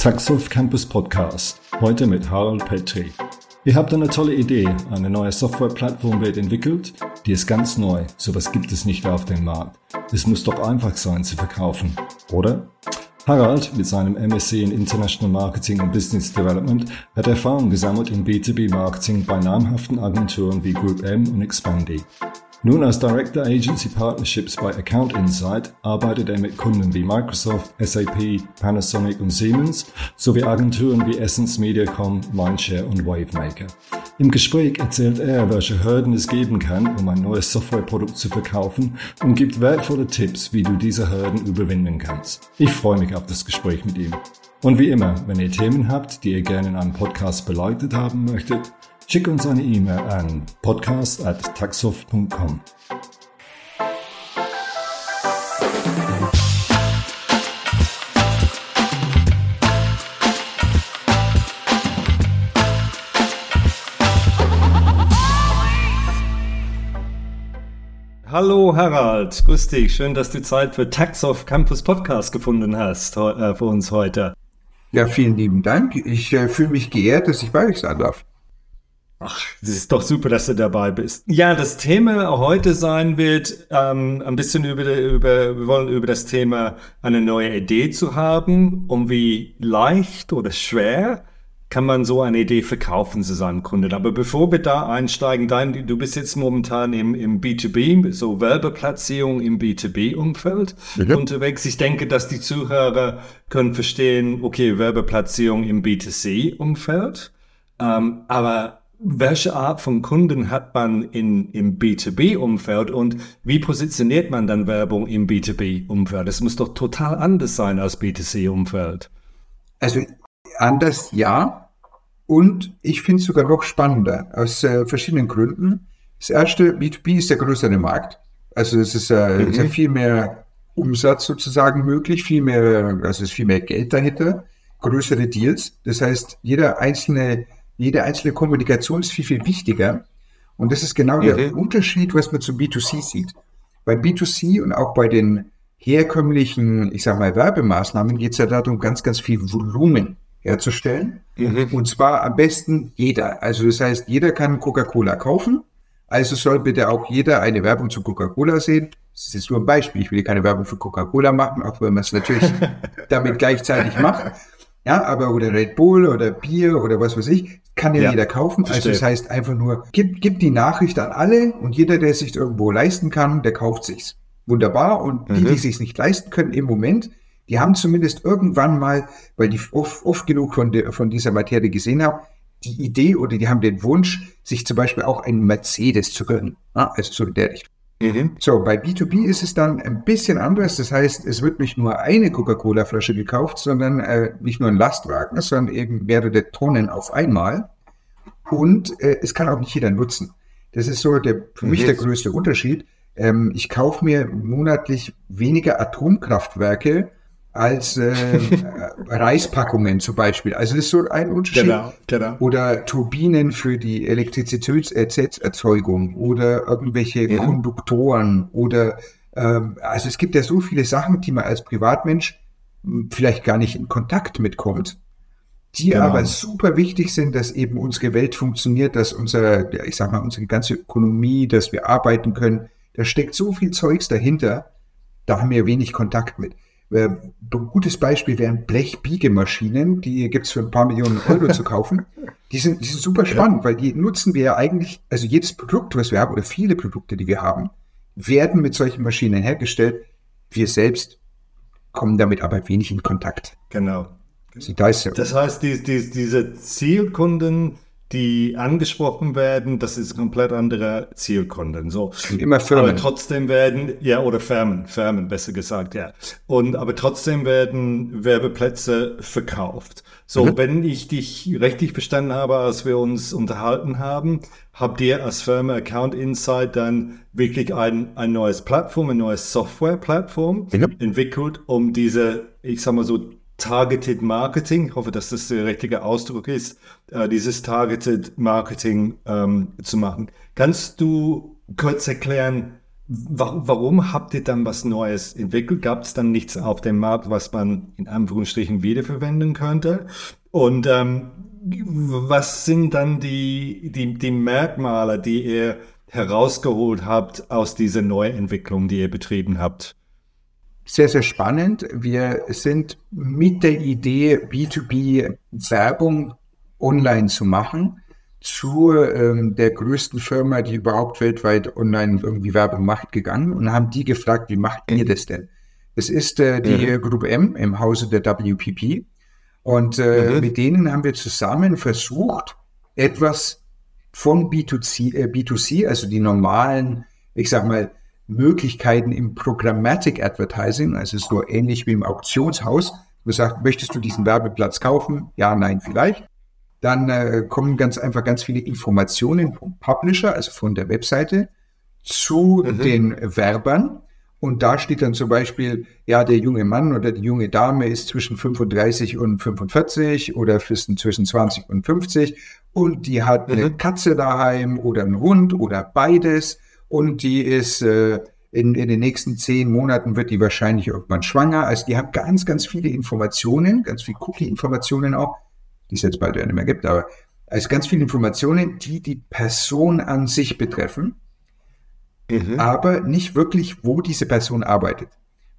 Taxof Campus Podcast. Heute mit Harald Petri. Ihr habt eine tolle Idee. Eine neue Softwareplattform wird entwickelt. Die ist ganz neu. Sowas gibt es nicht auf dem Markt. Es muss doch einfach sein zu verkaufen, oder? Harald mit seinem MSc in International Marketing und Business Development hat Erfahrung gesammelt in B2B Marketing bei namhaften Agenturen wie Group M und Expandy. Nun als Director Agency Partnerships bei Account Insight arbeitet er mit Kunden wie Microsoft, SAP, Panasonic und Siemens sowie Agenturen wie Essence Mediacom, Mindshare und Wavemaker. Im Gespräch erzählt er, welche Hürden es geben kann, um ein neues Softwareprodukt zu verkaufen und gibt wertvolle Tipps, wie du diese Hürden überwinden kannst. Ich freue mich auf das Gespräch mit ihm. Und wie immer, wenn ihr Themen habt, die ihr gerne in einem Podcast beleuchtet haben möchtet, Schick uns eine E-Mail an podcast.taxoft.com. Hallo Harald, grüß dich. Schön, dass du Zeit für Taxoff Campus Podcast gefunden hast äh, für uns heute. Ja, vielen lieben Dank. Ich äh, fühle mich geehrt, dass ich bei euch sein darf. Ach, es ist doch super, dass du dabei bist. Ja, das Thema heute sein wird, ähm, ein bisschen über, über, wir wollen über das Thema eine neue Idee zu haben, um wie leicht oder schwer kann man so eine Idee verkaufen zu seinem Kunden. Aber bevor wir da einsteigen, dein, du bist jetzt momentan im, im B2B, so Werbeplatzierung im B2B-Umfeld mhm. unterwegs. Ich denke, dass die Zuhörer können verstehen, okay, Werbeplatzierung im B2C-Umfeld. Ähm, aber welche Art von Kunden hat man in, im B2B-Umfeld und wie positioniert man dann Werbung im B2B-Umfeld? Das muss doch total anders sein als B2C-Umfeld. Also anders ja. Und ich finde es sogar noch spannender aus äh, verschiedenen Gründen. Das erste, B2B ist der größere Markt. Also es ist, äh, mhm. ist ja viel mehr Umsatz sozusagen möglich, viel mehr, also es ist viel mehr Geld dahinter, größere Deals. Das heißt, jeder einzelne jede einzelne Kommunikation ist viel, viel wichtiger. Und das ist genau mhm. der Unterschied, was man zu B2C sieht. Bei B2C und auch bei den herkömmlichen, ich sag mal, Werbemaßnahmen geht es ja darum, ganz, ganz viel Volumen herzustellen. Mhm. Und zwar am besten jeder. Also das heißt, jeder kann Coca-Cola kaufen. Also soll bitte auch jeder eine Werbung zu Coca-Cola sehen. Das ist jetzt nur ein Beispiel. Ich will keine Werbung für Coca-Cola machen, auch wenn man es natürlich damit gleichzeitig macht. Ja, aber oder Red Bull oder Bier oder was weiß ich, kann ja, ja jeder kaufen. Also verstehe. Also das heißt einfach nur, gib, gib die Nachricht an alle und jeder, der es sich irgendwo leisten kann, der kauft sich's. Wunderbar. Und die, mhm. die sich nicht leisten können im Moment, die haben zumindest irgendwann mal, weil die oft, oft genug von, der, von dieser Materie gesehen haben, die Idee oder die haben den Wunsch, sich zum Beispiel auch einen Mercedes zu gönnen. Ja, also so in der Richtung. Mhm. So, bei B2B ist es dann ein bisschen anders. Das heißt, es wird nicht nur eine Coca-Cola-Flasche gekauft, sondern äh, nicht nur ein Lastwagen, sondern eben mehrere Tonnen auf einmal. Und äh, es kann auch nicht jeder nutzen. Das ist so der, für mhm. mich der größte Unterschied. Ähm, ich kaufe mir monatlich weniger Atomkraftwerke als äh, Reispackungen zum Beispiel. Also das ist so ein Unterschied. Genau, genau. Oder Turbinen für die Elektrizitätserzeugung oder irgendwelche ja. Konduktoren oder ähm, also es gibt ja so viele Sachen, die man als Privatmensch hm, vielleicht gar nicht in Kontakt mitkommt, die genau. aber super wichtig sind, dass eben unsere Welt funktioniert, dass unser, ich sag mal, unsere ganze Ökonomie, dass wir arbeiten können. Da steckt so viel Zeugs dahinter, da haben wir wenig Kontakt mit. Äh, ein gutes Beispiel wären Blechbiegemaschinen, die gibt es für ein paar Millionen Euro zu kaufen. Die sind, die sind super spannend, ja. weil die nutzen wir ja eigentlich, also jedes Produkt, was wir haben, oder viele Produkte, die wir haben, werden mit solchen Maschinen hergestellt. Wir selbst kommen damit aber wenig in Kontakt. Genau. Also das heißt, die, die, diese Zielkunden, die angesprochen werden, das ist komplett andere Zielkunden. So. Immer Firmen. Aber trotzdem werden, ja, oder Firmen, Firmen besser gesagt, ja. Und, aber trotzdem werden Werbeplätze verkauft. So, mhm. wenn ich dich richtig verstanden habe, als wir uns unterhalten haben, habt ihr als Firma Account Insight dann wirklich ein, ein neues Plattform, ein neues Software-Plattform mhm. entwickelt, um diese, ich sag mal so, Targeted Marketing, ich hoffe, dass das der richtige Ausdruck ist, äh, dieses Targeted Marketing ähm, zu machen. Kannst du kurz erklären, warum habt ihr dann was Neues entwickelt? Gab es dann nichts auf dem Markt, was man in Anführungsstrichen wiederverwenden könnte? Und ähm, was sind dann die, die, die Merkmale, die ihr herausgeholt habt aus dieser Neuentwicklung, die ihr betrieben habt? Sehr, sehr spannend. Wir sind mit der Idee, B2B-Werbung online zu machen, zu ähm, der größten Firma, die überhaupt weltweit online irgendwie Werbung macht, gegangen und haben die gefragt, wie macht ihr das denn? Es ist äh, die mhm. Gruppe M im Hause der WPP. Und äh, mhm. mit denen haben wir zusammen versucht, etwas von B2C, äh, B2C, also die normalen, ich sag mal, Möglichkeiten im Programmatic Advertising, also so ähnlich wie im Auktionshaus. Du sagst, möchtest du diesen Werbeplatz kaufen? Ja, nein, vielleicht. Dann äh, kommen ganz einfach ganz viele Informationen vom Publisher, also von der Webseite, zu mhm. den Werbern. Und da steht dann zum Beispiel, ja, der junge Mann oder die junge Dame ist zwischen 35 und 45 oder zwischen 20 und 50 und die hat mhm. eine Katze daheim oder einen Hund oder beides und die ist äh, in, in den nächsten zehn Monaten wird die wahrscheinlich irgendwann schwanger. Also die haben ganz, ganz viele Informationen, ganz viele Cookie-Informationen auch, die es jetzt bald ja nicht mehr gibt, aber also ganz viele Informationen, die die Person an sich betreffen mhm. aber nicht wirklich, wo diese Person arbeitet.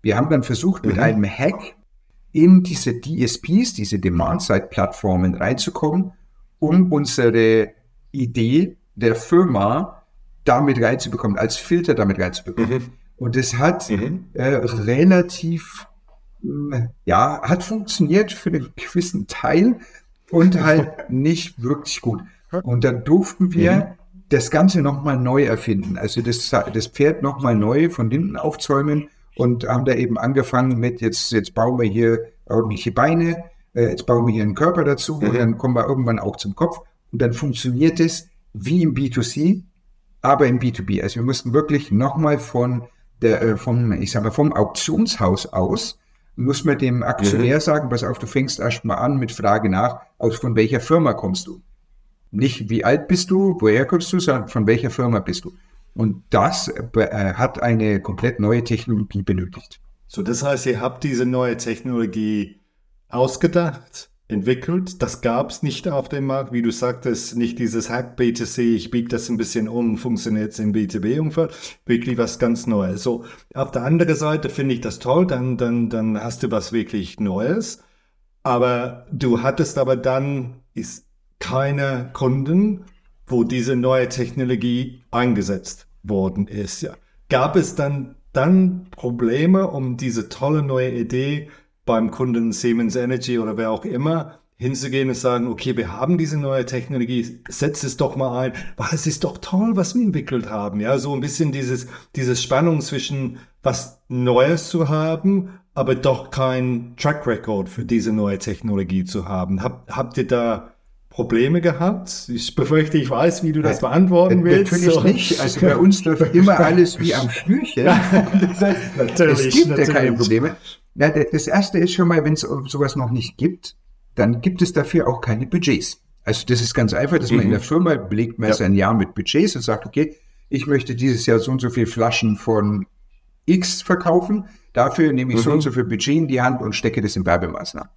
Wir haben dann versucht, mhm. mit einem Hack in diese DSPs, diese Demand-Side-Plattformen reinzukommen, um unsere Idee der Firma damit reinzubekommen, als Filter damit reinzubekommen. Mhm. Und es hat mhm. äh, relativ, äh, ja, hat funktioniert für einen gewissen Teil und halt nicht wirklich gut. Und dann durften wir mhm das Ganze nochmal neu erfinden. Also das, das Pferd nochmal neu von hinten aufzäumen und haben da eben angefangen mit, jetzt, jetzt bauen wir hier ordentliche Beine, äh, jetzt bauen wir hier einen Körper dazu mhm. und dann kommen wir irgendwann auch zum Kopf. Und dann funktioniert es wie im B2C, aber im B2B. Also wir mussten wirklich nochmal von der, äh, vom, ich sag mal, vom Auktionshaus aus, muss man dem Aktionär mhm. sagen, pass auf, du fängst erst mal an mit Frage nach, aus von welcher Firma kommst du? Nicht, wie alt bist du, woher kommst du, sondern von welcher Firma bist du. Und das äh, hat eine komplett neue Technologie benötigt. So, das heißt, ihr habt diese neue Technologie ausgedacht, entwickelt. Das gab es nicht auf dem Markt, wie du sagtest, nicht dieses Hack B2C, ich biege das ein bisschen um, funktioniert es im B2B-Umfeld. Wirklich was ganz Neues. So, auf der anderen Seite finde ich das toll, dann, dann, dann hast du was wirklich Neues. Aber du hattest aber dann, ist keine Kunden, wo diese neue Technologie eingesetzt worden ist. Ja. Gab es dann, dann Probleme, um diese tolle neue Idee beim Kunden Siemens Energy oder wer auch immer hinzugehen und sagen, okay, wir haben diese neue Technologie, setz es doch mal ein, weil es ist doch toll, was wir entwickelt haben. Ja, so ein bisschen dieses, dieses Spannung zwischen was Neues zu haben, aber doch kein Track Record für diese neue Technologie zu haben. Hab, habt ihr da Probleme gehabt? Ich befürchte, ich weiß, wie du das beantworten willst. Natürlich so. nicht. Also bei uns läuft immer alles wie am Schnürchen. natürlich, es gibt natürlich. ja keine Probleme. Ja, das erste ist schon mal, wenn es sowas noch nicht gibt, dann gibt es dafür auch keine Budgets. Also das ist ganz einfach, dass man mhm. in der Firma belegt man ja. sein Jahr mit Budgets und sagt, okay, ich möchte dieses Jahr so und so viel Flaschen von X verkaufen. Dafür nehme ich mhm. so und mhm. so viel Budget in die Hand und stecke das in Werbemaßnahmen.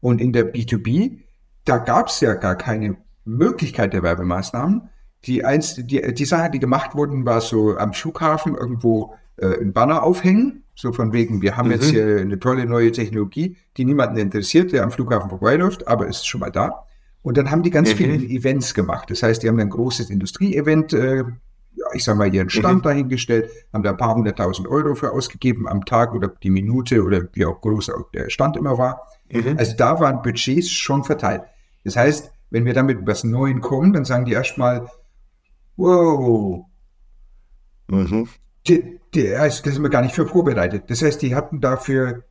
Und in der B2B da gab es ja gar keine Möglichkeit der Werbemaßnahmen. Die, eins, die, die Sache, die gemacht wurden, war so am Flughafen irgendwo äh, ein Banner aufhängen, so von wegen, wir haben mhm. jetzt hier eine tolle neue Technologie, die niemanden interessiert, der am Flughafen vorbeiläuft, aber ist schon mal da. Und dann haben die ganz mhm. viele Events gemacht. Das heißt, die haben ein großes Industrieevent, äh, ja, ich sag mal, ihren Stand mhm. dahingestellt, haben da ein paar hunderttausend Euro für ausgegeben am Tag oder die Minute oder wie auch groß auch der Stand immer war. Mhm. Also da waren Budgets schon verteilt. Das heißt, wenn wir dann mit was Neuem kommen, dann sagen die erstmal, wow, mhm. die, die, das sind wir gar nicht für vorbereitet. Das heißt, die hatten dafür,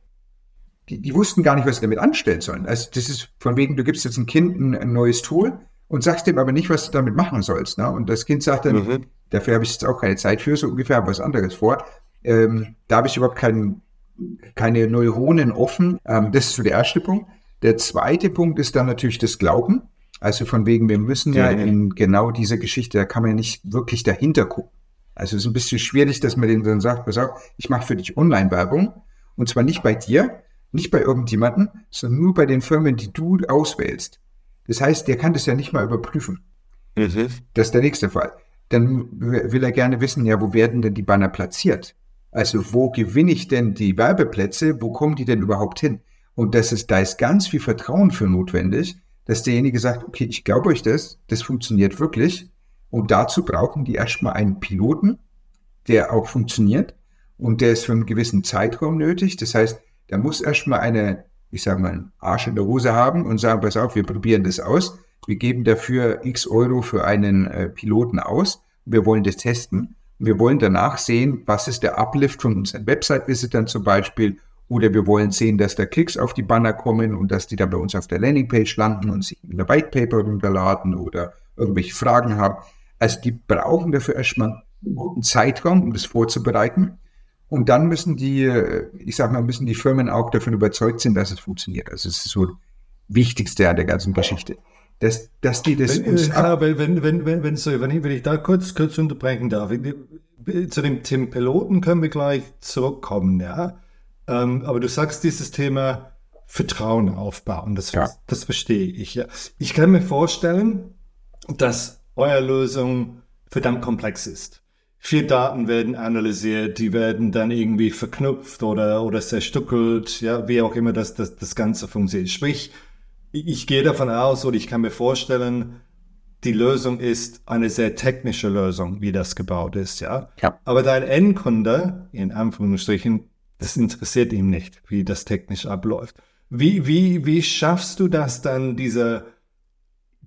die, die wussten gar nicht, was sie damit anstellen sollen. Also das ist von wegen, du gibst jetzt ein Kind ein, ein neues Tool und sagst dem aber nicht, was du damit machen sollst. Ne? Und das Kind sagt dann, mhm. dafür habe ich jetzt auch keine Zeit für, so ungefähr was anderes vor. Ähm, da habe ich überhaupt kein, keine Neuronen offen. Ähm, das ist so der erste Punkt. Der zweite Punkt ist dann natürlich das Glauben. Also von wegen, wir müssen ja, ja in genau dieser Geschichte, da kann man ja nicht wirklich dahinter gucken. Also es ist ein bisschen schwierig, dass man denen dann sagt, pass auf, ich mache für dich Online-Werbung und zwar nicht bei dir, nicht bei irgendjemanden, sondern nur bei den Firmen, die du auswählst. Das heißt, der kann das ja nicht mal überprüfen. Mhm. Das ist der nächste Fall. Dann will er gerne wissen, ja, wo werden denn die Banner platziert? Also wo gewinne ich denn die Werbeplätze? Wo kommen die denn überhaupt hin? Und das ist, da ist ganz viel Vertrauen für notwendig, dass derjenige sagt, okay, ich glaube euch das, das funktioniert wirklich. Und dazu brauchen die erstmal einen Piloten, der auch funktioniert. Und der ist für einen gewissen Zeitraum nötig. Das heißt, der muss erstmal eine, ich sage mal, einen Arsch in der Hose haben und sagen, pass auf, wir probieren das aus. Wir geben dafür x Euro für einen äh, Piloten aus. Wir wollen das testen. Wir wollen danach sehen, was ist der Uplift von unseren Website-Visitern zum Beispiel. Oder wir wollen sehen, dass da Klicks auf die Banner kommen und dass die dann bei uns auf der Landingpage landen und sich in der White Paper runterladen oder irgendwelche Fragen haben. Also die brauchen dafür erstmal einen guten Zeitraum, um das vorzubereiten. Und dann müssen die, äh, ich sag mal, müssen die Firmen auch davon überzeugt sind, dass es funktioniert. Also es ist so das Wichtigste an der ganzen Geschichte. Dass, dass die das wenn, uns ja, wenn, wenn, wenn, wenn, wenn, so, wenn, ich, wenn ich da kurz, kurz unterbrechen darf. Zu dem Thema Piloten können wir gleich zurückkommen, ja. Ähm, aber du sagst dieses Thema Vertrauen aufbauen. Das, ja. das verstehe ich, ja. Ich kann mir vorstellen, dass eure Lösung verdammt komplex ist. Vier Daten werden analysiert, die werden dann irgendwie verknüpft oder, oder zerstückelt, ja, wie auch immer das, das, das Ganze funktioniert. Sprich, ich gehe davon aus oder ich kann mir vorstellen, die Lösung ist eine sehr technische Lösung, wie das gebaut ist, ja. ja. Aber dein Endkunde, in Anführungsstrichen, das interessiert ihn nicht, wie das technisch abläuft. Wie, wie, wie schaffst du das dann, diese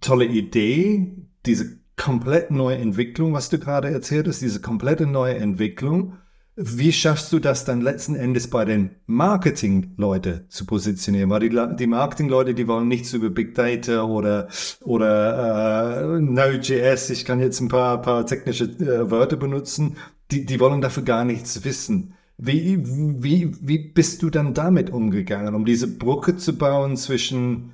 tolle Idee, diese komplett neue Entwicklung, was du gerade erzählt hast, diese komplette neue Entwicklung. Wie schaffst du das dann letzten Endes bei den Marketing-Leute zu positionieren? Weil die, die Marketing-Leute, die wollen nichts über Big Data oder, oder äh, Node.js, ich kann jetzt ein paar, paar technische äh, Wörter benutzen, die, die wollen dafür gar nichts wissen. Wie, wie, wie bist du dann damit umgegangen, um diese Brücke zu bauen zwischen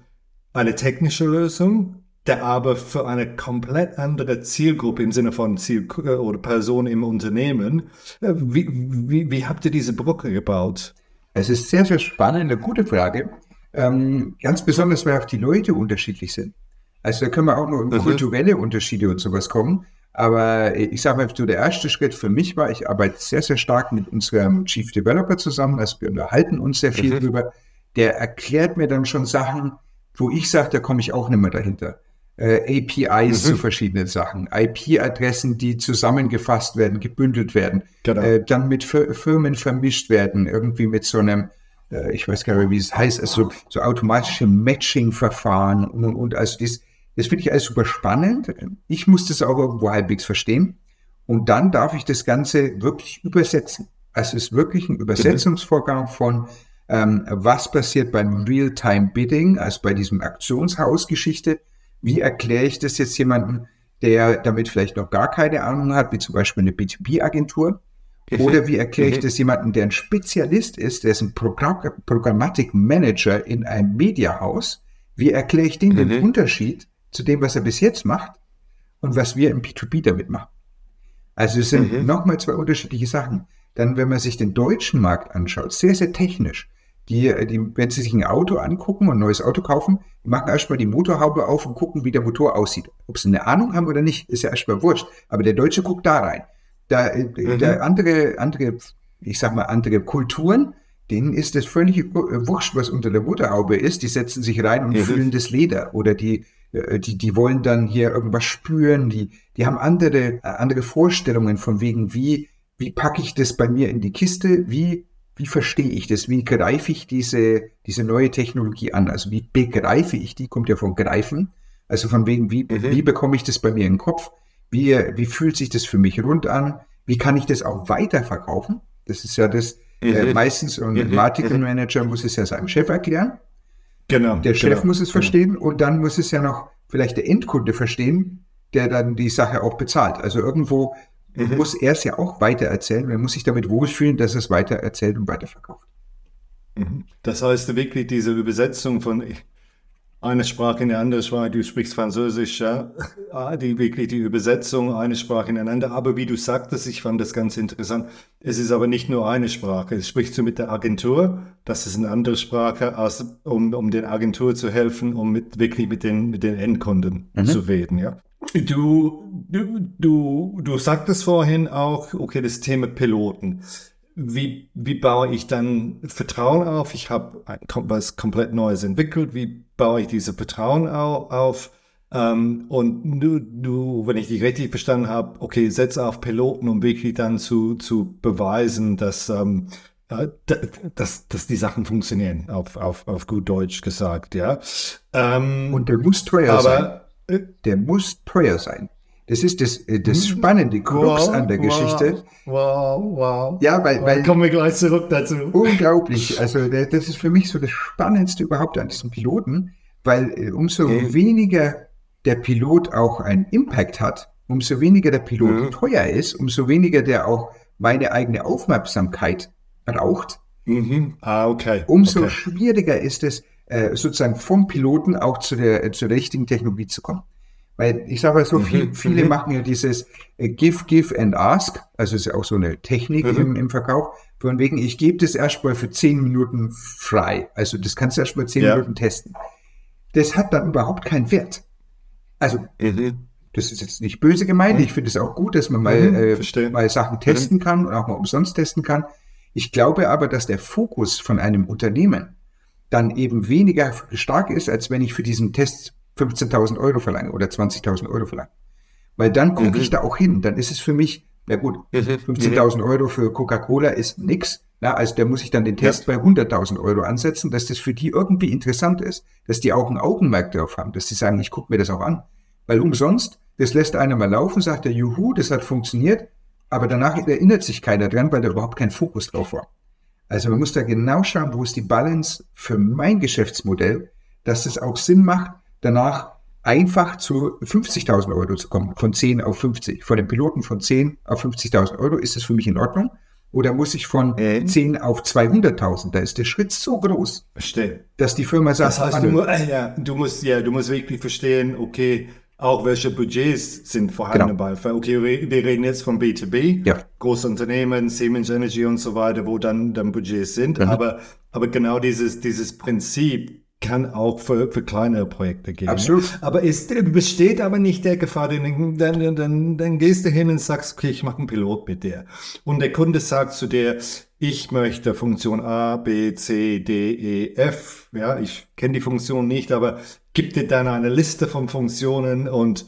eine technische Lösung der aber für eine komplett andere Zielgruppe im Sinne von Ziel oder Person im Unternehmen. Äh, wie, wie, wie habt ihr diese Brücke gebaut? Es ist sehr, sehr spannend, eine gute Frage. Ähm, ganz besonders, weil auch die Leute unterschiedlich sind. Also da können wir auch noch um mhm. kulturelle Unterschiede und sowas kommen. Aber ich sage mal, so der erste Schritt für mich war, ich arbeite sehr, sehr stark mit unserem Chief Developer zusammen. Also wir unterhalten uns sehr viel mhm. drüber. Der erklärt mir dann schon Sachen, wo ich sage, da komme ich auch nicht mehr dahinter äh, APIs mhm. zu verschiedenen Sachen, IP-Adressen, die zusammengefasst werden, gebündelt werden, genau. äh, dann mit F Firmen vermischt werden, irgendwie mit so einem, äh, ich weiß gar nicht, wie es heißt, also so automatische Matching-Verfahren und, und, und. Also das, das finde ich alles super spannend. Ich muss das auch irgendwo halbwegs verstehen. Und dann darf ich das Ganze wirklich übersetzen. Also es ist wirklich ein Übersetzungsvorgang von ähm, was passiert beim Real-Time-Bidding, also bei diesem Aktionshaus-Geschichte, wie erkläre ich das jetzt jemandem, der damit vielleicht noch gar keine Ahnung hat, wie zum Beispiel eine B2B-Agentur? Oder wie erkläre ich mhm. das jemandem, der ein Spezialist ist, der ist ein Programm Programmatik-Manager in einem Mediahaus? Wie erkläre ich dem den mhm. Unterschied zu dem, was er bis jetzt macht und was wir im B2B damit machen? Also es sind mhm. nochmal zwei unterschiedliche Sachen. Dann, wenn man sich den deutschen Markt anschaut, sehr, sehr technisch die, die, wenn Sie sich ein Auto angucken und ein neues Auto kaufen, die machen erstmal die Motorhaube auf und gucken, wie der Motor aussieht. Ob sie eine Ahnung haben oder nicht, ist ja erstmal wurscht. Aber der Deutsche guckt da rein. Da, mhm. da andere, andere, ich sag mal, andere Kulturen, denen ist das völlig wurscht, was unter der Motorhaube ist. Die setzen sich rein und mhm. fühlen das Leder oder die, äh, die, die wollen dann hier irgendwas spüren. Die, die haben andere, andere Vorstellungen von wegen, wie, wie packe ich das bei mir in die Kiste? Wie wie verstehe ich das? Wie greife ich diese, diese neue Technologie an? Also wie begreife ich die? Kommt ja von greifen. Also von wegen, wie, mhm. wie bekomme ich das bei mir in den Kopf? Wie, wie fühlt sich das für mich rund an? Wie kann ich das auch weiterverkaufen? Das ist ja das, äh, mhm. äh, meistens und mhm. Marketing Manager muss es ja seinem Chef erklären. Genau. Der Chef genau, muss es genau. verstehen und dann muss es ja noch vielleicht der Endkunde verstehen, der dann die Sache auch bezahlt. Also irgendwo mhm. muss er es ja auch weitererzählen. Er muss sich damit wohlfühlen, dass er es weitererzählt und weiterverkauft. Mhm. Das heißt wirklich diese Übersetzung von eine Sprache in eine andere Sprache, du sprichst Französisch, ja, ah, die wirklich die Übersetzung, eine Sprache in eine andere. Aber wie du sagtest, ich fand das ganz interessant. Es ist aber nicht nur eine Sprache. Es sprichst du mit der Agentur, das ist eine andere Sprache, als, um, um den Agentur zu helfen, um mit, wirklich mit den, mit den Endkunden mhm. zu reden, ja. Du, du, du, du sagtest vorhin auch, okay, das Thema Piloten wie, wie baue ich dann Vertrauen auf? Ich habe was komplett Neues entwickelt. Wie baue ich diese Vertrauen auf? Ähm, und du, du, wenn ich dich richtig verstanden habe, okay, setze auf Piloten, um wirklich dann zu, zu beweisen, dass, ähm, dass, dass die Sachen funktionieren, auf, auf, auf gut Deutsch gesagt, ja. Ähm, und der muss teuer aber, sein. Äh, der muss teuer sein. Das ist das, äh, das hm. spannende Krux wow, an der Geschichte. Wow, wow. Ja, weil, weil. Kommen wir gleich zurück dazu. Unglaublich. Also, das ist für mich so das Spannendste überhaupt an diesem Piloten, weil äh, umso okay. weniger der Pilot auch einen Impact hat, umso weniger der Pilot mhm. teuer ist, umso weniger der auch meine eigene Aufmerksamkeit braucht. Mhm. Ah, okay. Umso okay. schwieriger ist es, äh, sozusagen vom Piloten auch zu der, zur richtigen Technologie zu kommen. Weil ich sage mal so, viel, mhm, viele mhm. machen ja dieses äh, Give, Give and Ask, also ist ja auch so eine Technik mhm. im, im Verkauf, von wegen, ich gebe das erstmal für zehn Minuten frei. Also das kannst du erstmal zehn ja. Minuten testen. Das hat dann überhaupt keinen Wert. Also, das ist jetzt nicht böse gemeint, ich finde es auch gut, dass man mal, äh, mal Sachen testen kann und auch mal umsonst testen kann. Ich glaube aber, dass der Fokus von einem Unternehmen dann eben weniger stark ist, als wenn ich für diesen Test 15.000 Euro verlange oder 20.000 Euro verlange. Weil dann gucke mhm. ich da auch hin. Dann ist es für mich, ja gut, 15.000 mhm. Euro für Coca-Cola ist nix. Ja, also da muss ich dann den Test ja. bei 100.000 Euro ansetzen, dass das für die irgendwie interessant ist, dass die auch ein Augenmerk darauf haben, dass sie sagen, ich gucke mir das auch an. Weil umsonst, das lässt einer mal laufen, sagt er, juhu, das hat funktioniert, aber danach erinnert sich keiner dran, weil da überhaupt kein Fokus drauf war. Also man muss da genau schauen, wo ist die Balance für mein Geschäftsmodell, dass es auch Sinn macht, danach einfach zu 50.000 Euro zu kommen, von 10 auf 50. Von dem Piloten von 10 auf 50.000 Euro, ist das für mich in Ordnung? Oder muss ich von äh? 10 auf 200.000? Da ist der Schritt so groß, Verstehe. dass die Firma sagt, das heißt, du, äh, ja, du musst ja, du musst wirklich verstehen, okay, auch welche Budgets sind vorhanden genau. bei. Okay, wir reden jetzt von B2B, ja. große Unternehmen, Siemens Energy und so weiter, wo dann, dann Budgets sind. Mhm. Aber, aber genau dieses, dieses Prinzip, kann auch für, für kleinere Projekte gehen. Absolut. Aber es besteht aber nicht der Gefahr, dann, dann, dann, dann gehst du hin und sagst, okay, ich mache einen Pilot mit dir. Und der Kunde sagt zu dir, ich möchte Funktion A, B, C, D, E, F. Ja, ich kenne die Funktion nicht, aber gib dir dann eine Liste von Funktionen und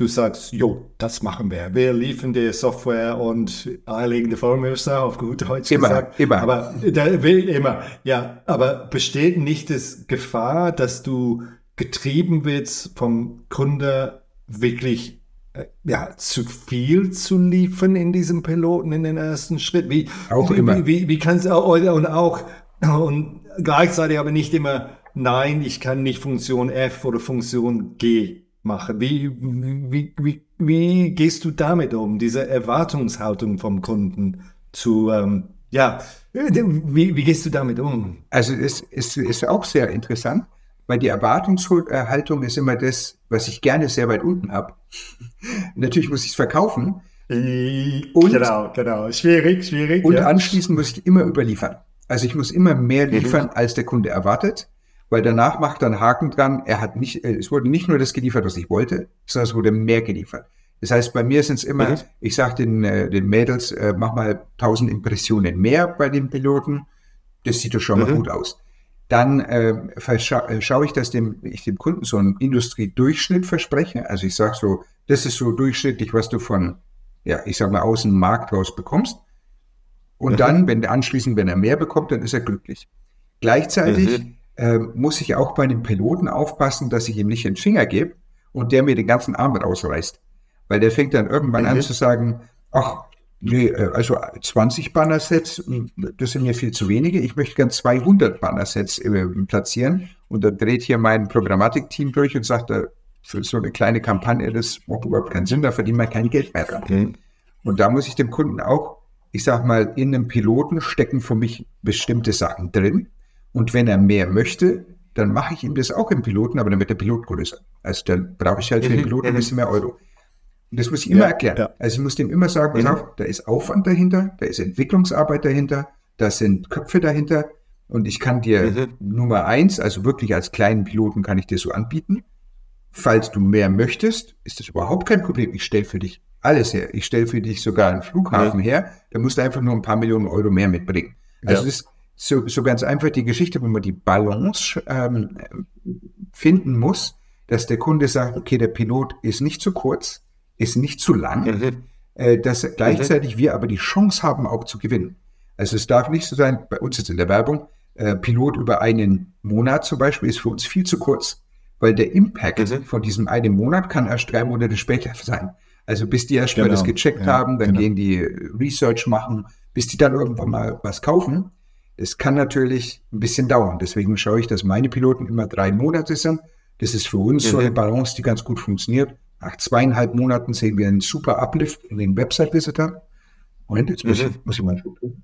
du sagst, jo, das machen wir. Wir liefern dir Software und eierlegende Formmuster auf gut Deutsch immer, gesagt. Immer, Aber der will immer. Ja, aber besteht nicht das Gefahr, dass du getrieben wirst vom Kunde wirklich äh, ja, zu viel zu liefern in diesem Piloten in den ersten Schritt? Wie, auch wie, immer. Wie, wie, wie kannst du, und auch, und gleichzeitig aber nicht immer, nein, ich kann nicht Funktion F oder Funktion G mache. Wie, wie, wie, wie gehst du damit um, diese Erwartungshaltung vom Kunden zu, ähm, ja, wie, wie gehst du damit um? Also es ist, ist auch sehr interessant, weil die Erwartungshaltung ist immer das, was ich gerne sehr weit unten habe. Natürlich muss ich es verkaufen. Und, genau, genau. Schwierig, schwierig. Und ja. anschließend muss ich immer überliefern. Also ich muss immer mehr mhm. liefern, als der Kunde erwartet weil danach macht er einen Haken dran, er hat nicht, äh, es wurde nicht nur das geliefert, was ich wollte, sondern es wurde mehr geliefert. Das heißt, bei mir sind es immer, mhm. ich sage den, äh, den Mädels, äh, mach mal 1000 Impressionen mehr bei den Piloten. Das sieht doch schon mhm. mal gut aus. Dann äh, scha schaue ich, dass dem, ich dem Kunden so einen Industriedurchschnitt verspreche. Also ich sage so, das ist so durchschnittlich, was du von, ja, ich sag mal, aus dem Markt raus bekommst. Und mhm. dann, wenn anschließend, wenn er mehr bekommt, dann ist er glücklich. Gleichzeitig mhm äh, muss ich auch bei dem Piloten aufpassen, dass ich ihm nicht den Finger gebe und der mir den ganzen Arm rausreißt. Weil der fängt dann irgendwann mhm. an zu sagen, ach, nee, äh, also 20 Bannersets, hm, das sind mir viel zu wenige. Ich möchte gern 200 Bannersets äh, platzieren. Und dann dreht hier mein Programmatik-Team durch und sagt, äh, für so eine kleine Kampagne, das macht überhaupt keinen Sinn, da verdient man kein Geld mehr dran. Mhm. Und da muss ich dem Kunden auch, ich sag mal, in einem Piloten stecken für mich bestimmte Sachen drin. Und wenn er mehr möchte, dann mache ich ihm das auch im Piloten, aber dann wird der Pilot größer. Also dann brauche ich halt für den mhm. Piloten ein bisschen mehr Euro. Und das muss ich immer ja, erklären. Ja. Also ich muss dem immer sagen, pass mhm. auf, da ist Aufwand dahinter, da ist Entwicklungsarbeit dahinter, da sind Köpfe dahinter. Und ich kann dir mhm. Nummer eins, also wirklich als kleinen Piloten kann ich dir so anbieten. Falls du mehr möchtest, ist das überhaupt kein Problem. Ich stelle für dich alles her. Ich stelle für dich sogar einen Flughafen ja. her. Da musst du einfach nur ein paar Millionen Euro mehr mitbringen. Also das ist so, so ganz einfach die Geschichte, wo man die Balance ähm, finden muss, dass der Kunde sagt, okay, der Pilot ist nicht zu kurz, ist nicht zu lang, mhm. äh, dass gleichzeitig mhm. wir aber die Chance haben, auch zu gewinnen. Also es darf nicht so sein, bei uns jetzt in der Werbung, äh, Pilot über einen Monat zum Beispiel ist für uns viel zu kurz, weil der Impact mhm. von diesem einen Monat kann erst drei Monate später sein. Also bis die erst genau. mal das gecheckt ja, haben, dann genau. gehen die Research machen, bis die dann irgendwann mal was kaufen. Es kann natürlich ein bisschen dauern. Deswegen schaue ich, dass meine Piloten immer drei Monate sind. Das ist für uns mhm. so eine Balance, die ganz gut funktioniert. Nach zweieinhalb Monaten sehen wir einen super Uplift in den Website-Visitor. Moment, jetzt muss, mhm. ich, muss ich mal gucken.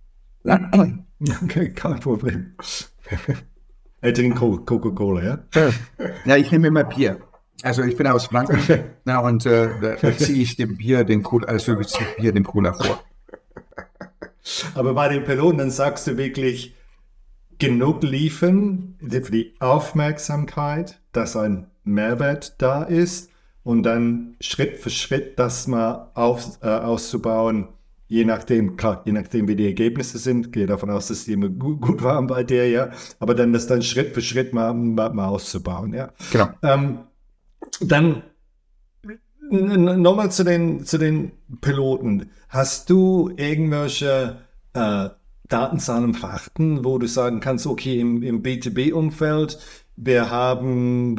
Okay, kein Problem. Er trinkt Coca-Cola, ja? Ja, ich nehme immer Bier. Also ich bin aus Frankreich na, und äh, da, ziehe ich dem Bier den Cola, also ich Bier dem Cola vor. Aber bei den Piloten, dann sagst du wirklich, genug liefern für die Aufmerksamkeit, dass ein Mehrwert da ist und dann Schritt für Schritt das mal auf, äh, auszubauen, je nachdem, klar, je nachdem, wie die Ergebnisse sind, gehe davon aus, dass die immer gut, gut waren bei dir, ja, aber dann das dann Schritt für Schritt mal, mal, mal auszubauen, ja. Genau. Ähm, dann nochmal zu den, zu den Piloten. Hast du irgendwelche äh, Datenzahlen, Fakten, wo du sagen kannst, okay, im, im B2B-Umfeld, wir haben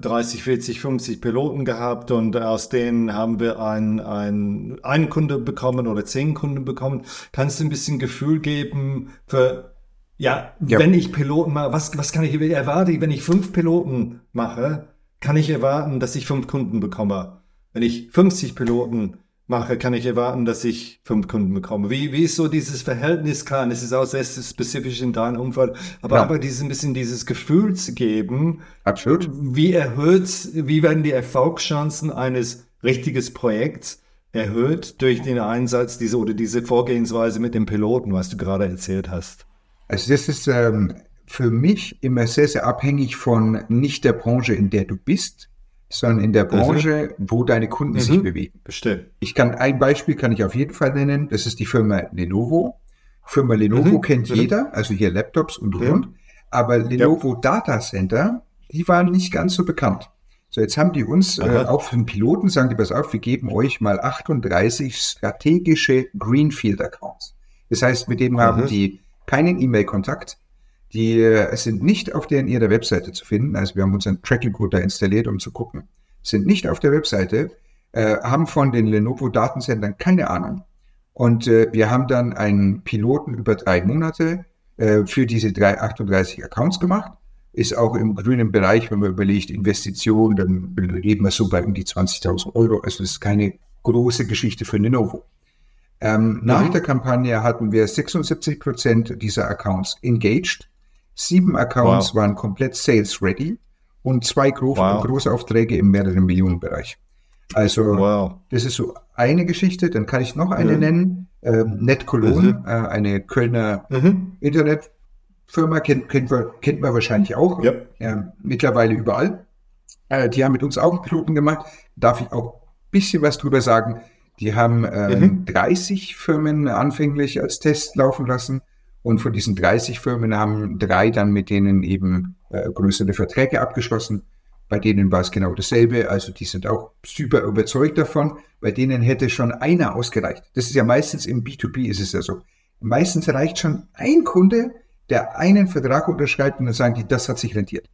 30, 40, 50 Piloten gehabt und aus denen haben wir ein, ein, einen Kunde bekommen oder zehn Kunden bekommen. Kannst du ein bisschen Gefühl geben für, ja, ja. wenn ich Piloten mache, was, was kann ich erwarten, wenn ich fünf Piloten mache, kann ich erwarten, dass ich fünf Kunden bekomme. Wenn ich 50 Piloten mache, kann ich erwarten, dass ich fünf Kunden bekomme. Wie, wie ist so dieses Verhältnis? Klar, es ist auch sehr spezifisch in deinem Umfeld, aber ja. einfach dieses ein bisschen dieses Gefühl zu geben. Absolut. Wie erhöht, wie werden die Erfolgschancen eines richtiges Projekts erhöht durch den Einsatz dieser oder diese Vorgehensweise mit dem Piloten, was du gerade erzählt hast? Also das ist ähm, für mich immer sehr, sehr abhängig von nicht der Branche, in der du bist, sondern in der Branche, mhm. wo deine Kunden mhm. sich bewegen. Bestimmt. Ich kann, ein Beispiel kann ich auf jeden Fall nennen. Das ist die Firma Lenovo. Firma Lenovo mhm. kennt mhm. jeder, also hier Laptops und, und, und. Aber Lenovo ja. Data Center, die waren nicht ganz so bekannt. So, jetzt haben die uns, äh, auch für den Piloten, sagen die, pass auf, wir geben euch mal 38 strategische Greenfield Accounts. Das heißt, mit denen haben die keinen E-Mail-Kontakt, die äh, sind nicht auf deren ihrer Webseite zu finden. Also wir haben unseren Tracking Code da installiert, um zu gucken. Sind nicht auf der Webseite, äh, haben von den Lenovo Datensendern keine Ahnung. Und äh, wir haben dann einen Piloten über drei Monate äh, für diese drei 38 Accounts gemacht. Ist auch im grünen Bereich, wenn man überlegt, Investitionen, dann reden wir so bei um die 20.000 Euro. Also das ist keine große Geschichte für Lenovo. Ähm, mhm. Nach der Kampagne hatten wir 76 Prozent dieser Accounts engaged Sieben Accounts wow. waren komplett sales ready und zwei Gro wow. Großaufträge im mehreren Millionenbereich. Also wow. das ist so eine Geschichte. Dann kann ich noch eine mhm. nennen. Ähm, Net Cologne, mhm. äh, eine Kölner mhm. Internetfirma, kennt, kennt, kennt man wahrscheinlich auch. Yep. Äh, mittlerweile überall. Äh, die haben mit uns auch einen Piloten gemacht. Darf ich auch ein bisschen was drüber sagen. Die haben ähm, 30 mhm. Firmen anfänglich als Test laufen lassen und von diesen 30 Firmen haben drei dann mit denen eben äh, größere Verträge abgeschlossen. Bei denen war es genau dasselbe. Also die sind auch super überzeugt davon. Bei denen hätte schon einer ausgereicht. Das ist ja meistens im B2B ist es ja so. Meistens reicht schon ein Kunde, der einen Vertrag unterschreibt und dann sagen die, das hat sich rentiert.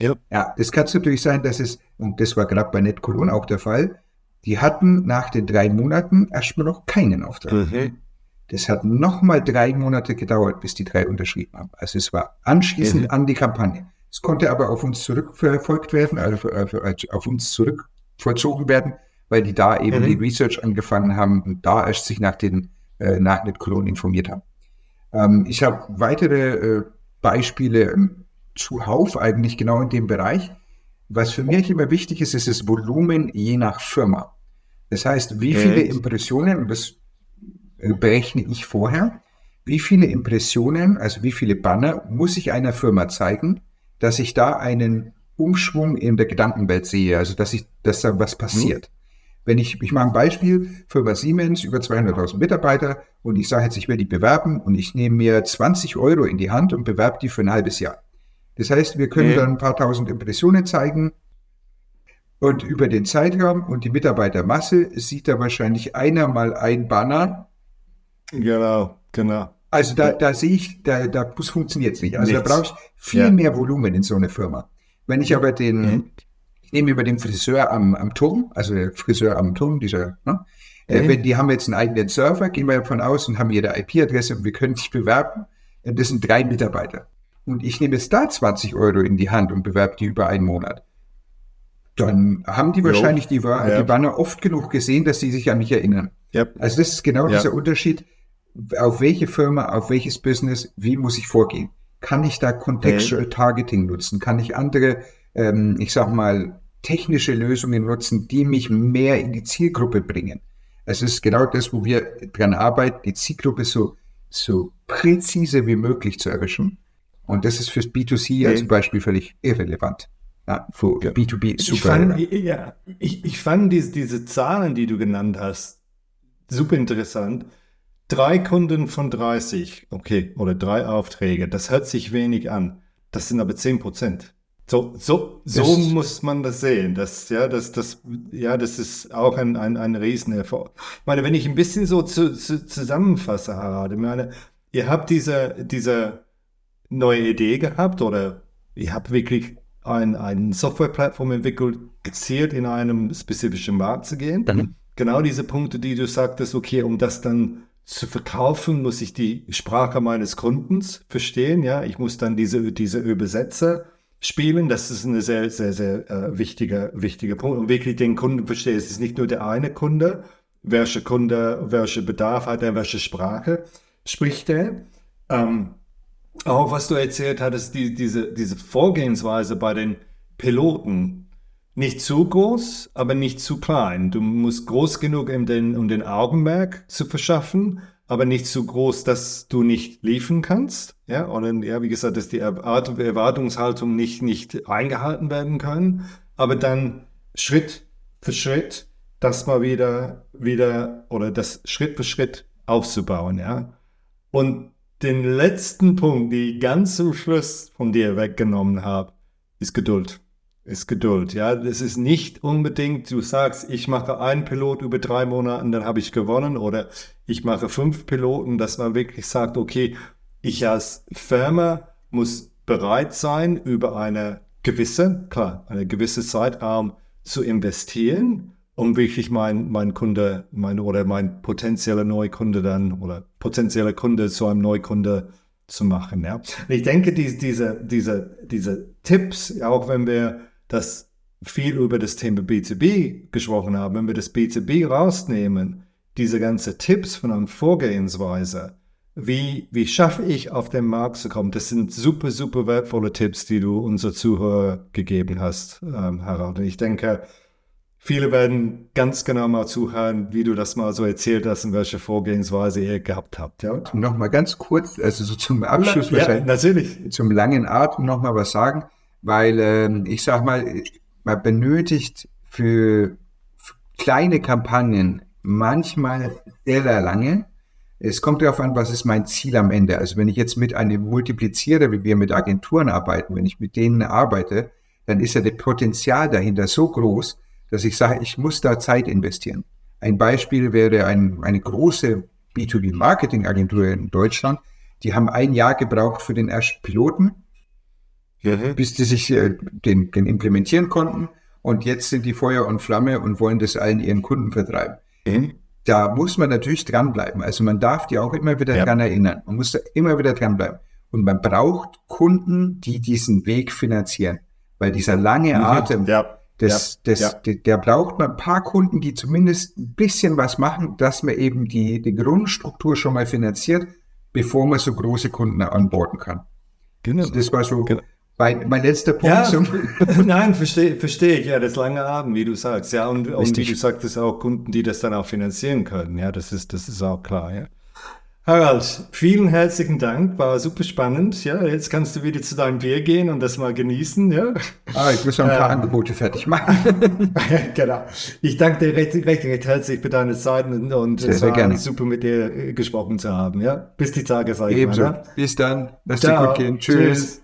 Ja. ja, das kann natürlich sein, dass es, und das war gerade bei NetCologne auch der Fall, die hatten nach den drei Monaten erstmal noch keinen Auftrag. Mhm. Das hat nochmal drei Monate gedauert, bis die drei unterschrieben haben. Also es war anschließend mhm. an die Kampagne. Es konnte aber auf uns zurückverfolgt werden, also auf uns zurück vollzogen werden, weil die da eben mhm. die Research angefangen haben und da erst sich nach den äh, Nachnetkolonen informiert haben. Ähm, ich habe weitere äh, Beispiele. zuhauf eigentlich genau in dem Bereich. Was für mich immer wichtig ist, ist das Volumen je nach Firma. Das heißt, wie viele Impressionen, und das berechne ich vorher, wie viele Impressionen, also wie viele Banner muss ich einer Firma zeigen, dass ich da einen Umschwung in der Gedankenwelt sehe, also dass ich, dass da was passiert. Mhm. Wenn ich, ich mache ein Beispiel, Firma Siemens, über 200.000 Mitarbeiter und ich sage jetzt, ich will die bewerben und ich nehme mir 20 Euro in die Hand und bewerbe die für ein halbes Jahr. Das heißt, wir können mhm. dann ein paar tausend Impressionen zeigen und über den Zeitraum und die Mitarbeitermasse sieht da wahrscheinlich einer mal ein Banner. Genau, genau. Also da, da sehe ich, da, da funktioniert es nicht. Also Nichts. da brauche ich viel ja. mehr Volumen in so eine Firma. Wenn ich aber den, mhm. ich nehme über den Friseur am, am Turm, also der Friseur am Turm, dieser, ne? Äh, mhm. wenn die haben jetzt einen eigenen Server, gehen wir davon aus und haben ihre IP-Adresse und wir können sich bewerben. Das sind drei Mitarbeiter. Und ich nehme jetzt da 20 Euro in die Hand und bewerbe die über einen Monat. Dann haben die wahrscheinlich die, ja. die Banner oft genug gesehen, dass sie sich an mich erinnern. Yep. Also das ist genau yep. dieser Unterschied. Auf welche Firma, auf welches Business, wie muss ich vorgehen? Kann ich da Contextual Targeting nutzen? Kann ich andere, ähm, ich sag mal, technische Lösungen nutzen, die mich mehr in die Zielgruppe bringen? Es ist genau das, wo wir dran arbeiten, die Zielgruppe so, so präzise wie möglich zu erwischen. Und das ist fürs B2C als Beispiel völlig irrelevant. Ja, für ja. B2B super. Ich fand, ja, ich, ich fand diese, diese Zahlen, die du genannt hast, super interessant. Drei Kunden von 30, okay, oder drei Aufträge, das hört sich wenig an. Das sind aber 10 Prozent. So, so, so muss man das sehen. Das, ja, das, das, ja, das ist auch ein, ein, ein Riesenerfolg. Ich meine, wenn ich ein bisschen so zu, zu, zusammenfasse, Harald, ich meine, ihr habt diese, diese neue Idee gehabt oder ihr habt wirklich ein, eine Softwareplattform entwickelt, gezielt in einem spezifischen Markt zu gehen. Mhm. Genau diese Punkte, die du sagtest, okay, um das dann zu verkaufen, muss ich die Sprache meines Kundens verstehen. Ja, ich muss dann diese, diese Übersetzer spielen. Das ist eine sehr, sehr, sehr äh, wichtiger, wichtiger Punkt. Und wirklich den Kunden verstehen. Es ist nicht nur der eine Kunde, welcher Kunde, welcher Bedarf hat er, welche Sprache spricht er. Ähm, auch was du erzählt hattest, die, diese, diese Vorgehensweise bei den Piloten, nicht zu groß, aber nicht zu klein. Du musst groß genug, um den, um den Augenmerk zu verschaffen, aber nicht zu groß, dass du nicht liefern kannst. Ja, und ja, wie gesagt, dass die Erwartungshaltung nicht, nicht eingehalten werden können. Aber dann Schritt für Schritt das mal wieder, wieder oder das Schritt für Schritt aufzubauen, ja. Und den letzten Punkt, die ganz zum Schluss von dir weggenommen habe, ist Geduld ist Geduld. Ja, das ist nicht unbedingt, du sagst, ich mache einen Pilot über drei Monate, dann habe ich gewonnen oder ich mache fünf Piloten, dass man wirklich sagt, okay, ich als Firma muss bereit sein, über eine gewisse, klar, eine gewisse Zeitraum zu investieren, um wirklich mein, mein Kunde, mein oder mein potenzieller Neukunde dann oder potenzieller Kunde zu einem Neukunde zu machen. Ja. Ich denke, die, diese, diese, diese Tipps, auch wenn wir dass viel über das Thema B2B gesprochen haben. Wenn wir das B2B rausnehmen, diese ganzen Tipps von einer Vorgehensweise, wie, wie schaffe ich auf den Markt zu kommen, das sind super, super wertvolle Tipps, die du unser Zuhörer gegeben hast, ähm, Harald. Und ich denke, viele werden ganz genau mal zuhören, wie du das mal so erzählt hast und welche Vorgehensweise ihr gehabt habt. Ja? Noch mal ganz kurz, also so zum Abschluss ja, wahrscheinlich, natürlich. zum langen Atem noch mal was sagen weil ähm, ich sag mal, man benötigt für, kleine Kampagnen manchmal sehr, sehr lange. Es kommt darauf an, was ist mein Ziel am Ende. Also wenn ich jetzt mit einem Multiplizierer, wie wir mit Agenturen arbeiten, wenn ich mit denen arbeite, dann ist ja das Potenzial dahinter so groß, dass ich sage, ich muss da Zeit investieren. Ein Beispiel wäre ein, eine große B2B-Marketing-Agentur in Deutschland. Die haben ein Jahr gebraucht für den ersten Piloten mhm. bis die sich äh, den, den implementieren konnten. Und jetzt sind die Feuer und Flamme und wollen das allen ihren Kunden vertreiben. Mhm. Da muss man natürlich dranbleiben. Also man darf die auch immer wieder ja. dran erinnern. Man muss da immer wieder dranbleiben. Und man braucht Kunden, die diesen Weg finanzieren. Weil dieser lange mhm. Atem, ja. Das, ja, das, ja. Der, der braucht man ein paar Kunden, die zumindest ein bisschen was machen, dass man eben die, die Grundstruktur schon mal finanziert, bevor man so große Kunden anborden kann. Genau. Das war so genau mein, mein letzter Punkt ja, zum. Nein, verstehe versteh ich. Ja, das lange Abend, wie du sagst. Ja, und, und wie du sagtest, auch Kunden, die das dann auch finanzieren können. Ja, das ist, das ist auch klar. Ja. Harald, vielen herzlichen Dank, war super spannend. Ja, jetzt kannst du wieder zu deinem Bier gehen und das mal genießen. Ja. Ah, ich muss noch ein paar ähm, Angebote fertig machen. genau. Ich danke dir recht, recht, recht herzlich für deine Zeit und, und sehr, es war gerne. super mit dir äh, gesprochen zu haben. Ja, bis die Tage, sag ich Ebenso. mal. Ja? Bis dann. Lass dir gut gehen. Tschüss. Tschüss.